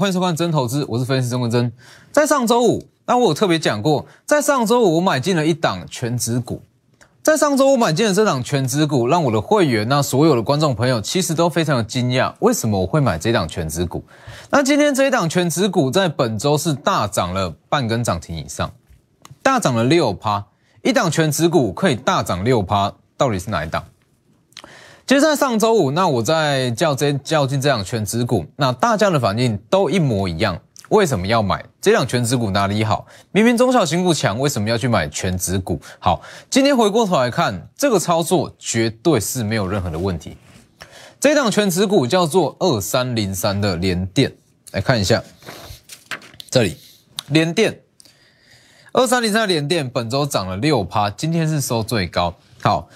欢迎收看真投资，我是分析师曾文真。在上周五，那我有特别讲过，在上周五我买进了一档全指股，在上周五买进了这档全指股，让我的会员那所有的观众朋友其实都非常的惊讶，为什么我会买这档全指股？那今天这一档全指股在本周是大涨了半根涨停以上，大涨了六趴，一档全指股可以大涨六趴，到底是哪一档？其实，在上周五，那我在叫这叫进这档全指股，那大家的反应都一模一样。为什么要买这两全指股？哪里好？明明中小型股强，为什么要去买全指股？好，今天回过头来看，这个操作绝对是没有任何的问题。这档全指股叫做二三零三的联电，来看一下，这里联电二三零三的联电本周涨了六趴，今天是收最高。好。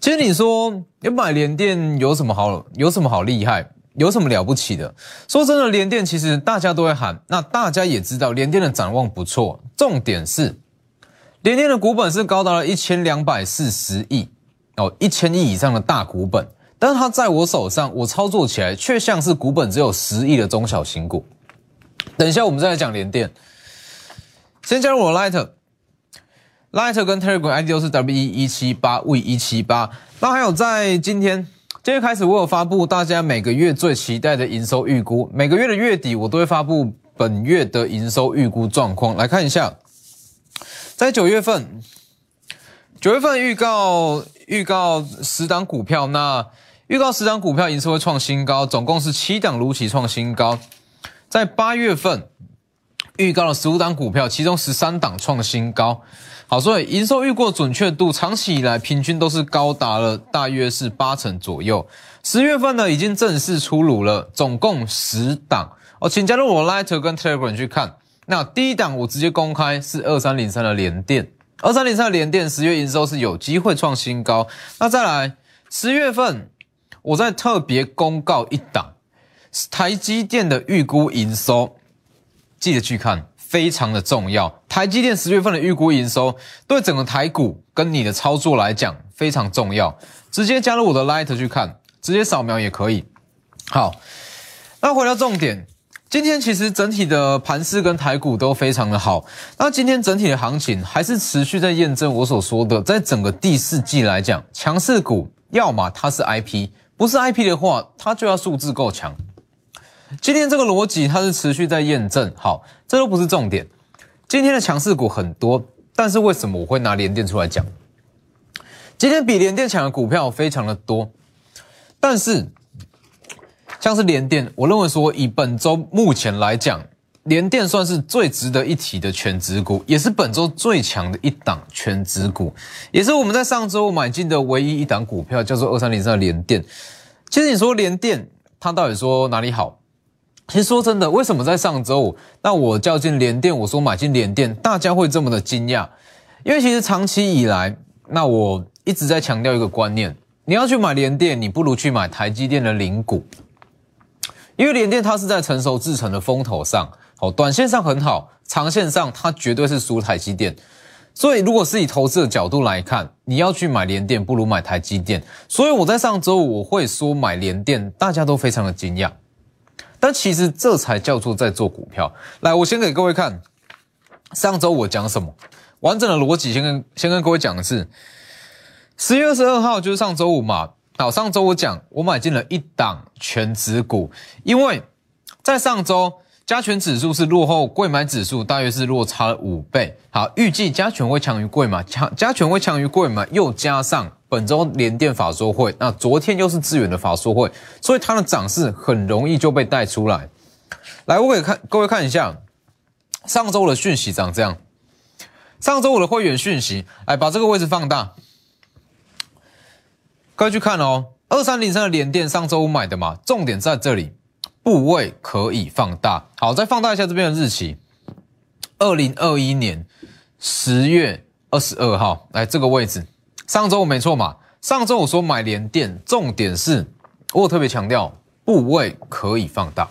其实你说要买联电有什么好？有什么好厉害？有什么了不起的？说真的，联电其实大家都会喊，那大家也知道联电的展望不错。重点是，联电的股本是高达了一千两百四十亿哦，一千亿以上的大股本，但是它在我手上，我操作起来却像是股本只有十亿的中小型股。等一下我们再来讲联电，先加入我 Light。Lighter 跟 Telegram ID 都是 W 一七八 V 一七八。那还有在今天，今天开始我有发布大家每个月最期待的营收预估。每个月的月底我都会发布本月的营收预估状况。来看一下，在九月份，九月份预告预告十档股票，那预告十档股票营收会创新高，总共是七档如期创新高。在八月份预告了十五档股票，其中十三档创新高。好，所以营收预估准确度长期以来平均都是高达了大约是八成左右。十月份呢已经正式出炉了，总共十档哦，请加入我 Lighter 跟 Telegram 去看。那第一档我直接公开是二三零三的联电，二三零三的联电十月营收是有机会创新高。那再来十月份，我再特别公告一档台积电的预估营收，记得去看。非常的重要，台积电十月份的预估营收对整个台股跟你的操作来讲非常重要。直接加入我的 Light 去看，直接扫描也可以。好，那回到重点，今天其实整体的盘势跟台股都非常的好。那今天整体的行情还是持续在验证我所说的，在整个第四季来讲，强势股要么它是 IP，不是 IP 的话，它就要数字够强。今天这个逻辑它是持续在验证，好，这都不是重点。今天的强势股很多，但是为什么我会拿联电出来讲？今天比联电强的股票非常的多，但是像是联电，我认为说以本周目前来讲，联电算是最值得一提的全指股，也是本周最强的一档全指股，也是我们在上周买进的唯一一档股票，叫做二三零三的联电。其实你说联电，它到底说哪里好？其实说真的，为什么在上周五，那我叫进联电，我说买进联电，大家会这么的惊讶？因为其实长期以来，那我一直在强调一个观念：你要去买联电，你不如去买台积电的零股，因为联电它是在成熟制程的风头上，哦，短线上很好，长线上它绝对是输台积电。所以如果是以投资的角度来看，你要去买联电，不如买台积电。所以我在上周五我会说买联电，大家都非常的惊讶。但其实这才叫做在做股票。来，我先给各位看上周我讲什么完整的逻辑，先跟先跟各位讲的是十月二十二号，就是上周五嘛。好，上周我讲我买进了一档全指股，因为在上周加权指数是落后贵买指数，大约是落差了五倍。好，预计加权会强于贵买，强加权会强于贵买，又加上。本周联电法说会，那昨天又是资源的法说会，所以它的涨势很容易就被带出来。来，我给看各位看一下上周的讯息长这样。上周我的会员讯息，来把这个位置放大，各位去看哦。二三零三的联电上周五买的嘛，重点在这里，部位可以放大。好，再放大一下这边的日期，二零二一年十月二十二号，来这个位置。上周我没错嘛？上周我说买联电，重点是我特别强调部位可以放大。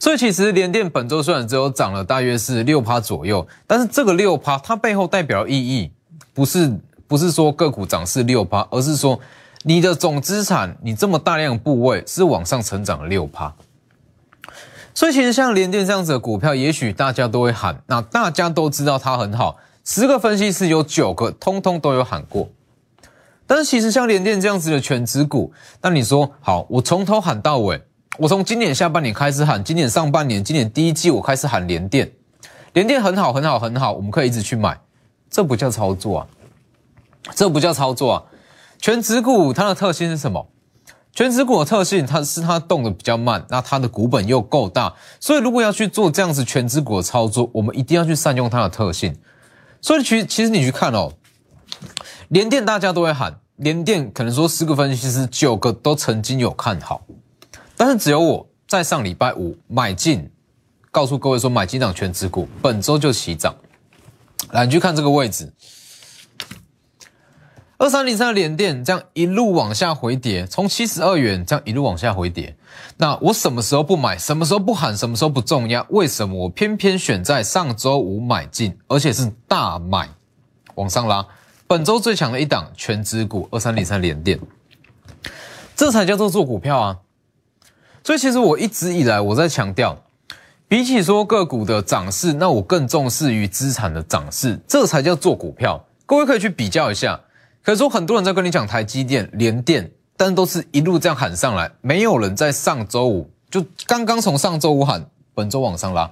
所以其实联电本周虽然只有涨了大约是六趴左右，但是这个六趴它背后代表意义，不是不是说个股涨是六趴，而是说你的总资产你这么大量部位是往上成长了六趴。所以其实像联电这样子的股票，也许大家都会喊，那大家都知道它很好，十个分析师有九个通通都有喊过。但是其实像联电这样子的全指股，那你说好，我从头喊到尾，我从今年下半年开始喊，今年上半年，今年第一季我开始喊联电，联电很好很好很好，我们可以一直去买，这不叫操作啊，这不叫操作啊。全指股它的特性是什么？全指股的特性，它是它动的比较慢，那它的股本又够大，所以如果要去做这样子全指股的操作，我们一定要去善用它的特性。所以其其实你去看哦，联电大家都会喊，联电可能说十个分析师九个都曾经有看好，但是只有我在上礼拜五买进，告诉各位说买进涨全指股，本周就起涨。来，你去看这个位置。二三零三的连电这样一路往下回跌，从七十二元这样一路往下回跌。那我什么时候不买？什么时候不喊？什么时候不重压？为什么我偏偏选在上周五买进，而且是大买往上拉？本周最强的一档全资股二三零三连电，这才叫做做股票啊！所以其实我一直以来我在强调，比起说个股的涨势，那我更重视于资产的涨势，这才叫做股票。各位可以去比较一下。可是说很多人在跟你讲台积电、联电，但都是一路这样喊上来，没有人在上周五就刚刚从上周五喊，本周往上拉，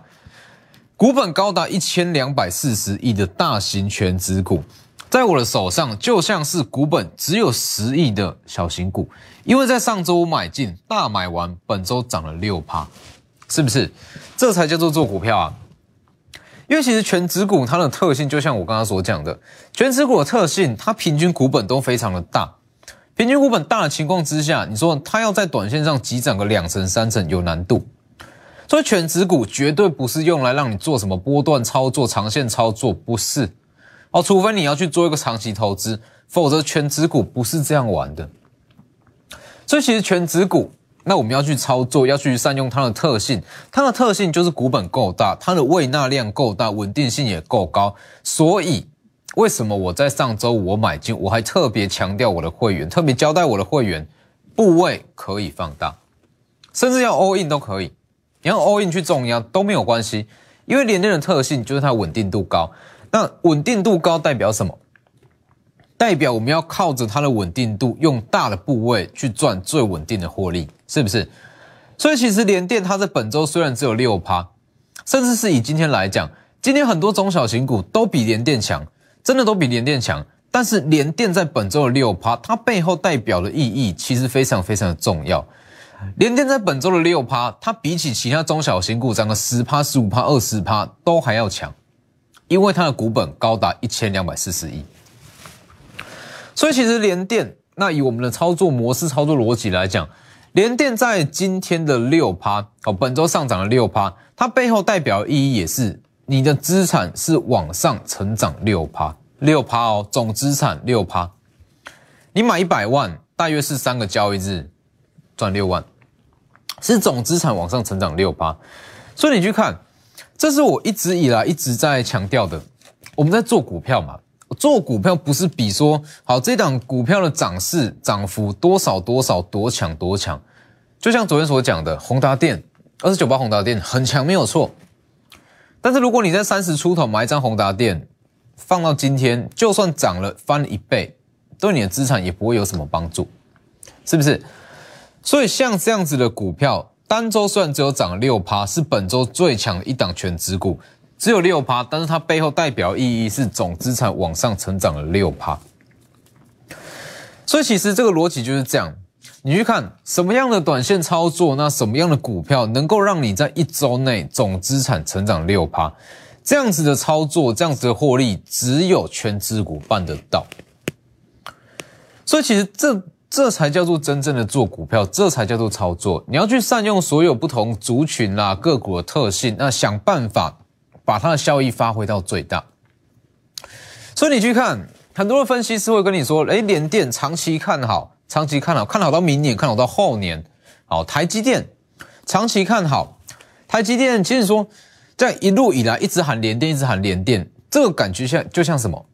股本高达一千两百四十亿的大型全资股，在我的手上就像是股本只有十亿的小型股，因为在上周五买进，大买完，本周涨了六趴，是不是？这才叫做做股票啊！因为其实全指股它的特性，就像我刚刚所讲的，全指股的特性，它平均股本都非常的大。平均股本大的情况之下，你说它要在短线上急涨个两成三成有难度。所以全指股绝对不是用来让你做什么波段操作、长线操作，不是哦。除非你要去做一个长期投资，否则全指股不是这样玩的。所以其实全指股。那我们要去操作，要去善用它的特性。它的特性就是股本够大，它的未纳量够大，稳定性也够高。所以，为什么我在上周我买进，我还特别强调我的会员，特别交代我的会员，部位可以放大，甚至要 all in 都可以。你要 all in 去重压都没有关系，因为连电的特性就是它稳定度高。那稳定度高代表什么？代表我们要靠着它的稳定度，用大的部位去赚最稳定的获利，是不是？所以其实联电它在本周虽然只有六趴，甚至是以今天来讲，今天很多中小型股都比联电强，真的都比联电强。但是联电在本周的六趴，它背后代表的意义其实非常非常的重要。联电在本周的六趴，它比起其他中小型股涨个十趴、十五趴、二十趴都还要强，因为它的股本高达一千两百四十亿。所以其实联电，那以我们的操作模式、操作逻辑来讲，联电在今天的六趴，哦，本周上涨了六趴，它背后代表意义也是你的资产是往上成长六趴，六趴哦，总资产六趴，你买一百万，大约是三个交易日赚六万，是总资产往上成长六趴。所以你去看，这是我一直以来一直在强调的，我们在做股票嘛。做股票不是比说好这档股票的涨势涨幅多少多少多强多强，就像昨天所讲的宏达电二十九八宏达电很强没有错，但是如果你在三十出头买一张宏达电，放到今天就算涨了翻一倍，对你的资产也不会有什么帮助，是不是？所以像这样子的股票，单周虽然只有涨六趴，是本周最强的一档全指股。只有六趴，但是它背后代表意义是总资产往上成长了六趴。所以其实这个逻辑就是这样，你去看什么样的短线操作，那什么样的股票能够让你在一周内总资产成长六趴，这样子的操作，这样子的获利，只有全资股办得到。所以其实这这才叫做真正的做股票，这才叫做操作。你要去善用所有不同族群啦个股的特性，那想办法。把它的效益发挥到最大，所以你去看很多的分析师会跟你说：“哎，联电长期看好，长期看好，看好到明年，看好到后年。”好，台积电长期看好，台积电其实说在一路以来一直喊联电，一直喊联电，这个感觉像就像什么？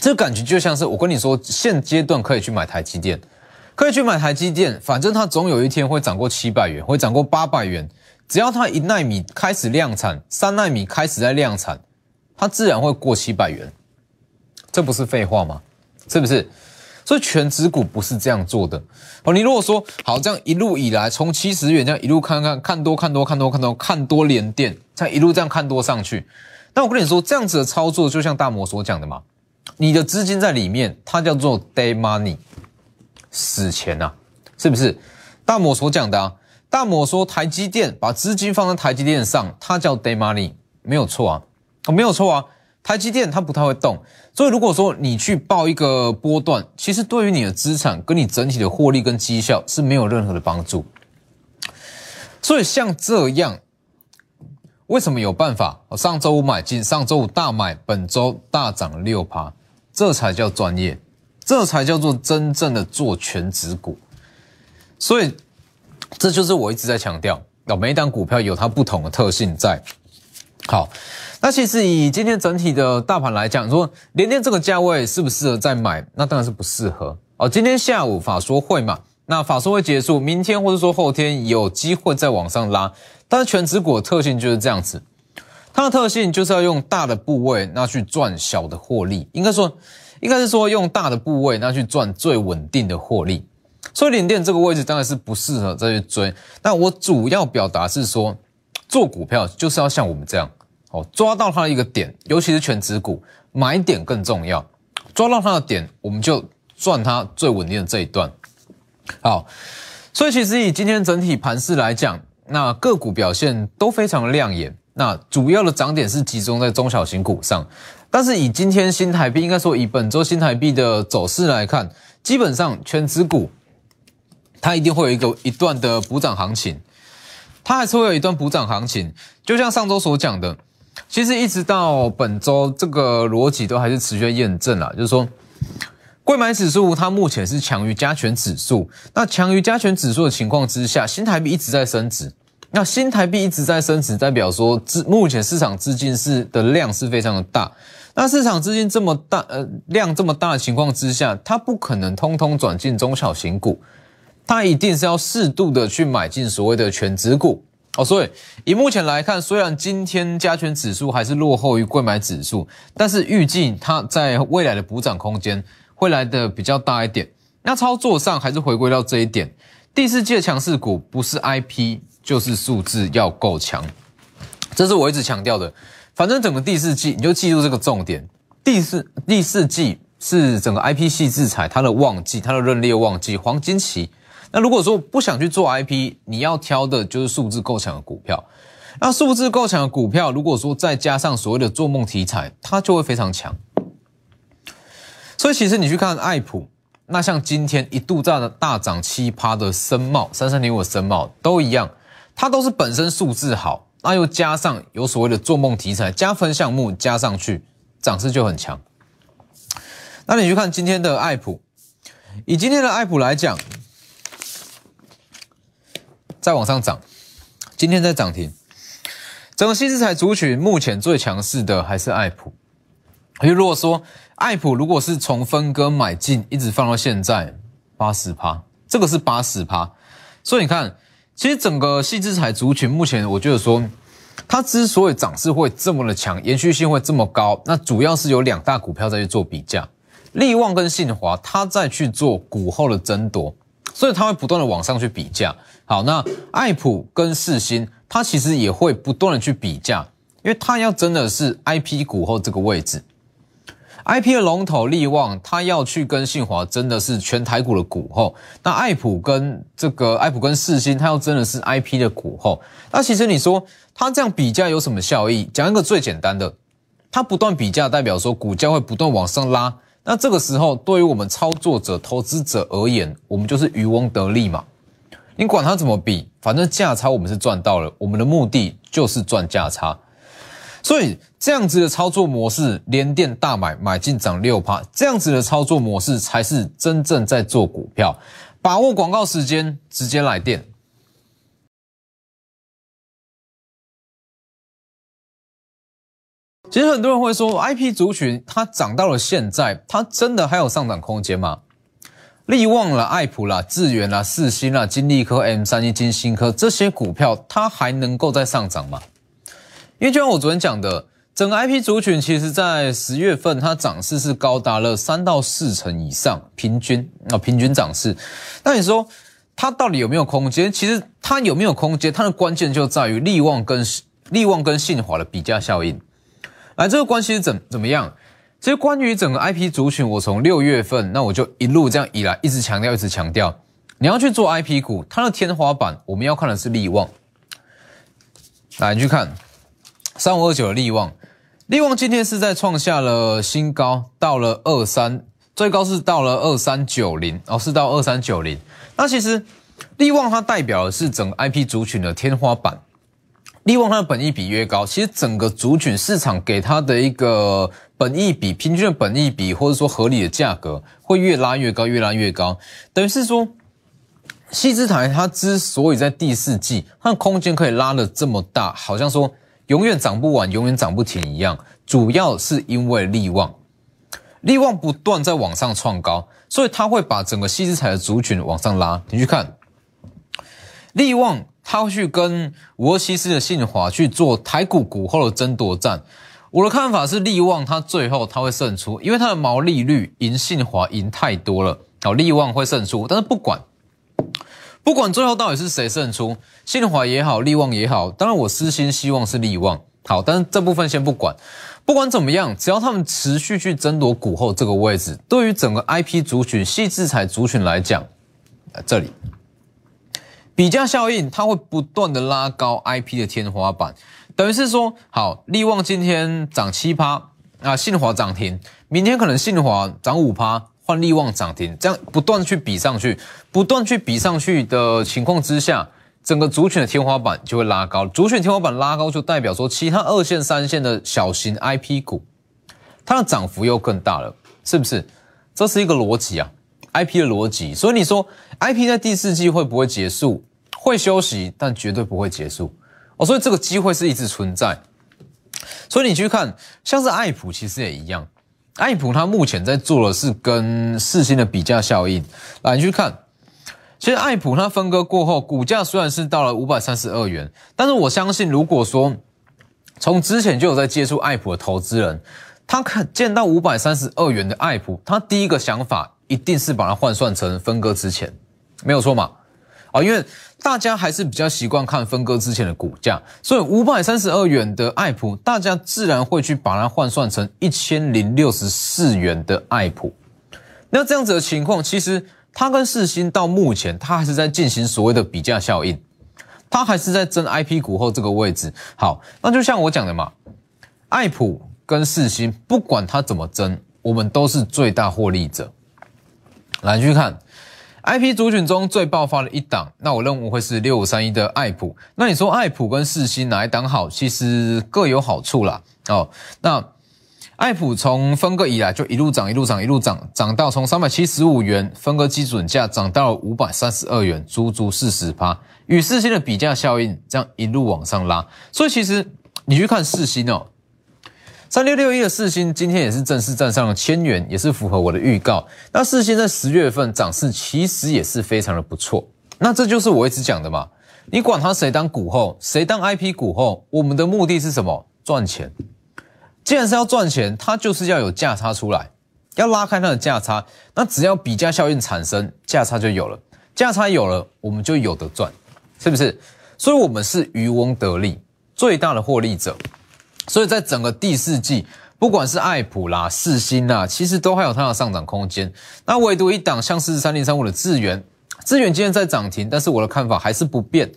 这个感觉就像是我跟你说，现阶段可以去买台积电，可以去买台积电，反正它总有一天会涨过七百元，会涨过八百元。只要它一纳米开始量产，三纳米开始在量产，它自然会过七百元，这不是废话吗？是不是？所以全指股不是这样做的哦。你如果说好，这样一路以来从七十元这样一路看看看多看多看多看多看多连电，这样一路这样看多上去，那我跟你说，这样子的操作就像大摩所讲的嘛，你的资金在里面，它叫做 day money，死钱呐，是不是？大摩所讲的啊，大摩说台积电把资金放在台积电上，它叫 day money，没有错啊，哦，没有错啊。台积电它不太会动，所以如果说你去报一个波段，其实对于你的资产跟你整体的获利跟绩效是没有任何的帮助。所以像这样，为什么有办法？上周五买进，上周五大买，本周大涨六趴，这才叫专业，这才叫做真正的做全职股。所以这就是我一直在强调，每一档股票有它不同的特性在。好。那其实以今天整体的大盘来讲，说连电这个价位适不适合再买？那当然是不适合哦。今天下午法说会嘛，那法说会结束，明天或者说后天有机会再往上拉。但是全指股的特性就是这样子，它的特性就是要用大的部位那去赚小的获利，应该说应该是说用大的部位那去赚最稳定的获利。所以连电这个位置当然是不适合再去追。那我主要表达是说，做股票就是要像我们这样。哦，抓到它的一个点，尤其是全指股，买点更重要。抓到它的点，我们就赚它最稳定的这一段。好，所以其实以今天整体盘势来讲，那个股表现都非常的亮眼。那主要的涨点是集中在中小型股上，但是以今天新台币，应该说以本周新台币的走势来看，基本上全指股它一定会有一个一段的补涨行情，它还是会有一段补涨行情，就像上周所讲的。其实一直到本周，这个逻辑都还是持续验证了，就是说，贵买指数它目前是强于加权指数。那强于加权指数的情况之下，新台币一直在升值。那新台币一直在升值，代表说资目前市场资金是的量是非常的大。那市场资金这么大，呃，量这么大的情况之下，它不可能通通转进中小型股，它一定是要适度的去买进所谓的全指股。哦，所以以目前来看，虽然今天加权指数还是落后于贵买指数，但是预计它在未来的补涨空间会来的比较大一点。那操作上还是回归到这一点，第四季的强势股不是 IP 就是数字要够强，这是我一直强调的。反正整个第四季你就记住这个重点，第四第四季是整个 IP 系制裁它的旺季，它的认列旺季，黄金期。那如果说不想去做 IP，你要挑的就是数字够强的股票。那数字够强的股票，如果说再加上所谓的做梦题材，它就会非常强。所以其实你去看爱普，那像今天一度在大涨七趴的深茂三三零五深茂都一样，它都是本身数字好，那又加上有所谓的做梦题材加分项目加上去，涨势就很强。那你去看今天的爱普，以今天的爱普来讲。再往上涨，今天在涨停。整个新资材族群目前最强势的还是爱普。而如果说爱普如果是从分割买进，一直放到现在八十趴，这个是八十趴。所以你看，其实整个细资材族群目前，我觉得说它之所以涨势会这么的强，延续性会这么高，那主要是有两大股票在去做比价，利旺跟信华，它在去做股后的争夺，所以它会不断的往上去比价。好，那爱普跟世新，它其实也会不断的去比价，因为它要真的是 IP 股后这个位置，IP 的龙头力旺，它要去跟信华真的是全台股的股后，那爱普跟这个爱普跟世新，它要真的是 IP 的股后，那其实你说它这样比价有什么效益？讲一个最简单的，它不断比价，代表说股价会不断往上拉，那这个时候对于我们操作者、投资者而言，我们就是渔翁得利嘛。你管它怎么比，反正价差我们是赚到了，我们的目的就是赚价差。所以这样子的操作模式，连电大买买进涨六趴，这样子的操作模式才是真正在做股票。把握广告时间，直接来电。其实很多人会说，IP 族群它涨到了现在，它真的还有上涨空间吗？利旺啦、爱普啦、智源啦、四星啦、金利科、M 三一、金星科这些股票，它还能够再上涨吗？因为就像我昨天讲的，整个 IP 族群其实在十月份它涨势是高达了三到四成以上，平均啊平均涨势。那你说它到底有没有空间？其实它有没有空间，它的关键就在于利旺跟利旺跟信华的比价效应。来，这个关系是怎怎么样？其实关于整个 IP 族群，我从六月份那我就一路这样以来，一直强调，一直强调，你要去做 IP 股，它的天花板我们要看的是利旺。来，你去看三五二九的利旺，利旺今天是在创下了新高，到了二三，最高是到了二三九零，哦，是到二三九零。那其实利旺它代表的是整个 IP 族群的天花板。利旺它的本益比越高，其实整个族群市场给它的一个本益比平均的本益比，或者说合理的价格会越拉越高，越拉越高。等于是说，细资台它之所以在第四季它的空间可以拉的这么大，好像说永远涨不完，永远涨不停一样，主要是因为利旺，利旺不断在往上创高，所以它会把整个细资台的族群往上拉。你去看利旺。他会去跟五二七四的信华去做台股股后的争夺战。我的看法是，利旺它最后它会胜出，因为它的毛利率赢信华赢太多了。好，利旺会胜出，但是不管不管最后到底是谁胜出，信华也好，利旺也好，当然我私心希望是利旺。好，但是这部分先不管，不管怎么样，只要他们持续去争夺股后这个位置，对于整个 IP 族群、细制裁族群来讲，这里。比价效应，它会不断的拉高 IP 的天花板，等于是说，好，利旺今天涨七趴，啊，信华涨停，明天可能信华涨五趴，换利旺涨停，这样不断去比上去，不断去比上去的情况之下，整个族群的天花板就会拉高，族群天花板拉高就代表说，其他二线、三线的小型 IP 股，它的涨幅又更大了，是不是？这是一个逻辑啊。I P 的逻辑，所以你说 I P 在第四季会不会结束？会休息，但绝对不会结束哦。所以这个机会是一直存在。所以你去看，像是爱普，其实也一样。爱普它目前在做的是跟四星的比价效应。来，你去看，其实爱普它分割过后，股价虽然是到了五百三十二元，但是我相信，如果说从之前就有在接触爱普的投资人，他看见到五百三十二元的爱普，他第一个想法。一定是把它换算成分割之前，没有错嘛？啊，因为大家还是比较习惯看分割之前的股价，所以五百三十二元的爱普，大家自然会去把它换算成一千零六十四元的爱普。那这样子的情况，其实它跟世新到目前，它还是在进行所谓的比价效应，它还是在争 IP 股后这个位置。好，那就像我讲的嘛，爱普跟世星，不管它怎么争，我们都是最大获利者。来去看，IP 族群中最爆发的一档，那我认为会是六五三一的爱普。那你说爱普跟世星哪一档好？其实各有好处啦。哦，那爱普从分割以来就一路涨，一路涨，一路涨，涨到从三百七十五元分割基准价涨到五百三十二元，足足四十趴。与世星的比价效应这样一路往上拉，所以其实你去看世星哦。三六六一的四星今天也是正式站上了千元，也是符合我的预告。那四星在十月份涨势其实也是非常的不错。那这就是我一直讲的嘛，你管它谁当股后，谁当 IP 股后，我们的目的是什么？赚钱。既然是要赚钱，它就是要有价差出来，要拉开它的价差。那只要比价效应产生，价差就有了，价差有了，我们就有的赚，是不是？所以，我们是渔翁得利，最大的获利者。所以在整个第四季，不管是爱普啦、四星啦，其实都还有它的上涨空间。那唯独一档像是三零三五的智源，智源今天在涨停，但是我的看法还是不变。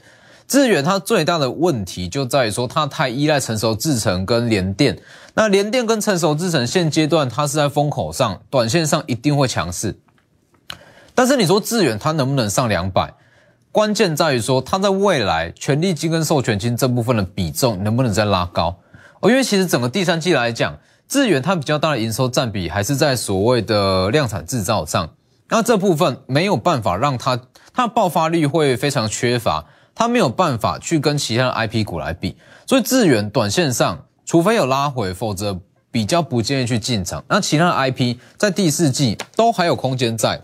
智远它最大的问题就在于说，它太依赖成熟制程跟联电。那联电跟成熟制程现阶段它是在风口上，短线上一定会强势。但是你说智远它能不能上两百？关键在于说，它在未来权利金跟授权金这部分的比重能不能再拉高？哦，因为其实整个第三季来讲，智远它比较大的营收占比还是在所谓的量产制造上，那这部分没有办法让它它的爆发力会非常缺乏，它没有办法去跟其他的 IP 股来比，所以智远短线上除非有拉回，否则比较不建议去进场。那其他的 IP 在第四季都还有空间在，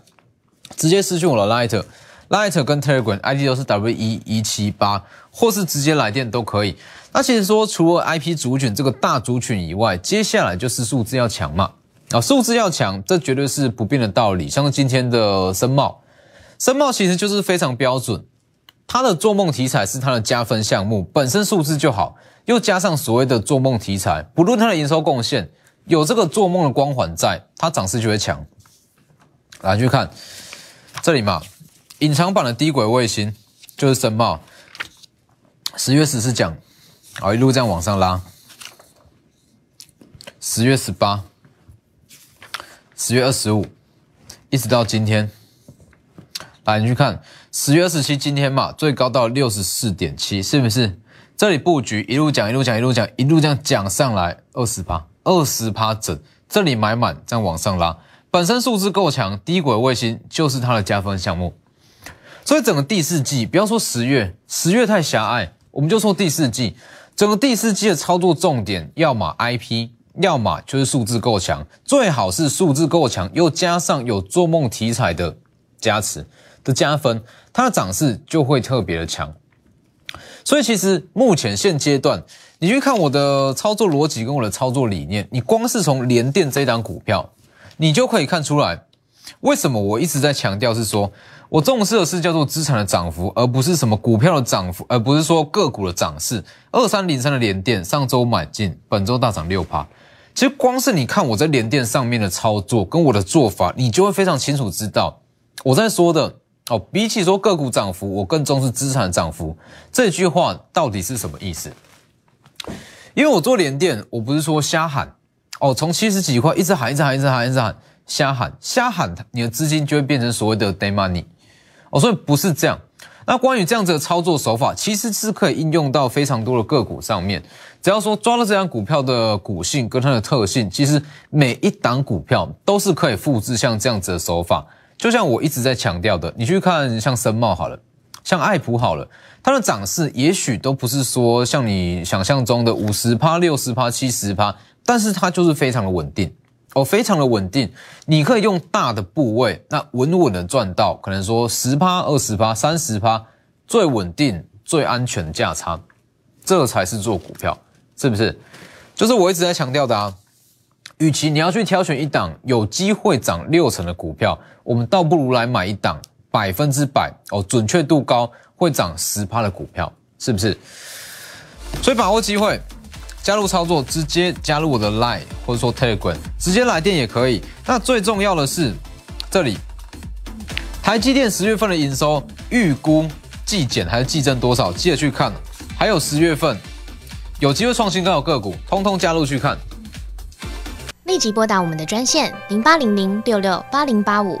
直接私讯我的 Light。e r Lighter 跟 Telegram ID 都是 W 一一七八，或是直接来电都可以。那其实说除了 IP 族群这个大族群以外，接下来就是数字要强嘛。啊，数字要强，这绝对是不变的道理。像是今天的深茂，深茂其实就是非常标准，它的做梦题材是它的加分项目，本身数字就好，又加上所谓的做梦题材，不论它的营收贡献，有这个做梦的光环在，它涨势就会强。来去看这里嘛，隐藏版的低轨卫星就是深茂，十月十四讲，啊一路这样往上拉，十月十八。十月二十五，一直到今天，来你去看十月二十七，今天嘛最高到六十四点七，是不是？这里布局一路讲一路讲一路讲一路这样讲上来二十趴二十趴整，这里买满这样往上拉，本身数字够强，低轨卫星就是它的加分项目。所以整个第四季，不要说十月，十月太狭隘，我们就说第四季，整个第四季的操作重点，要么 IP。要么就是数字够强，最好是数字够强，又加上有做梦题材的加持的加分，它的涨势就会特别的强。所以其实目前现阶段，你去看我的操作逻辑跟我的操作理念，你光是从联电这档股票，你就可以看出来，为什么我一直在强调是说。我重视的是叫做资产的涨幅，而不是什么股票的涨幅，而不是说个股的涨势。二三零三的联电上周买进，本周大涨六趴。其实光是你看我在联电上面的操作跟我的做法，你就会非常清楚知道我在说的哦。比起说个股涨幅，我更重视资产涨幅。这句话到底是什么意思？因为我做联电，我不是说瞎喊哦，从七十几块一直喊，一直喊，一直喊，一直喊，瞎喊，瞎喊，你的资金就会变成所谓的 day money。哦，所以不是这样。那关于这样子的操作手法，其实是可以应用到非常多的个股上面。只要说抓了这张股票的股性跟它的特性，其实每一档股票都是可以复制像这样子的手法。就像我一直在强调的，你去看像森茂好了，像爱普好了，它的涨势也许都不是说像你想象中的五十趴、六十趴、七十趴，但是它就是非常的稳定。哦，非常的稳定，你可以用大的部位，那稳稳的赚到，可能说十趴、二十趴、三十趴，最稳定、最安全的价差，这才是做股票，是不是？就是我一直在强调的啊。与其你要去挑选一档有机会涨六成的股票，我们倒不如来买一档百分之百哦，准确度高，会涨十趴的股票，是不是？所以把握机会。加入操作，直接加入我的 Line 或者说 Telegram，直接来电也可以。那最重要的是，这里台积电十月份的营收预估季减还是季增多少？记得去看。还有十月份有机会创新高的个股，通通加入去看。立即拨打我们的专线零八零零六六八零八五。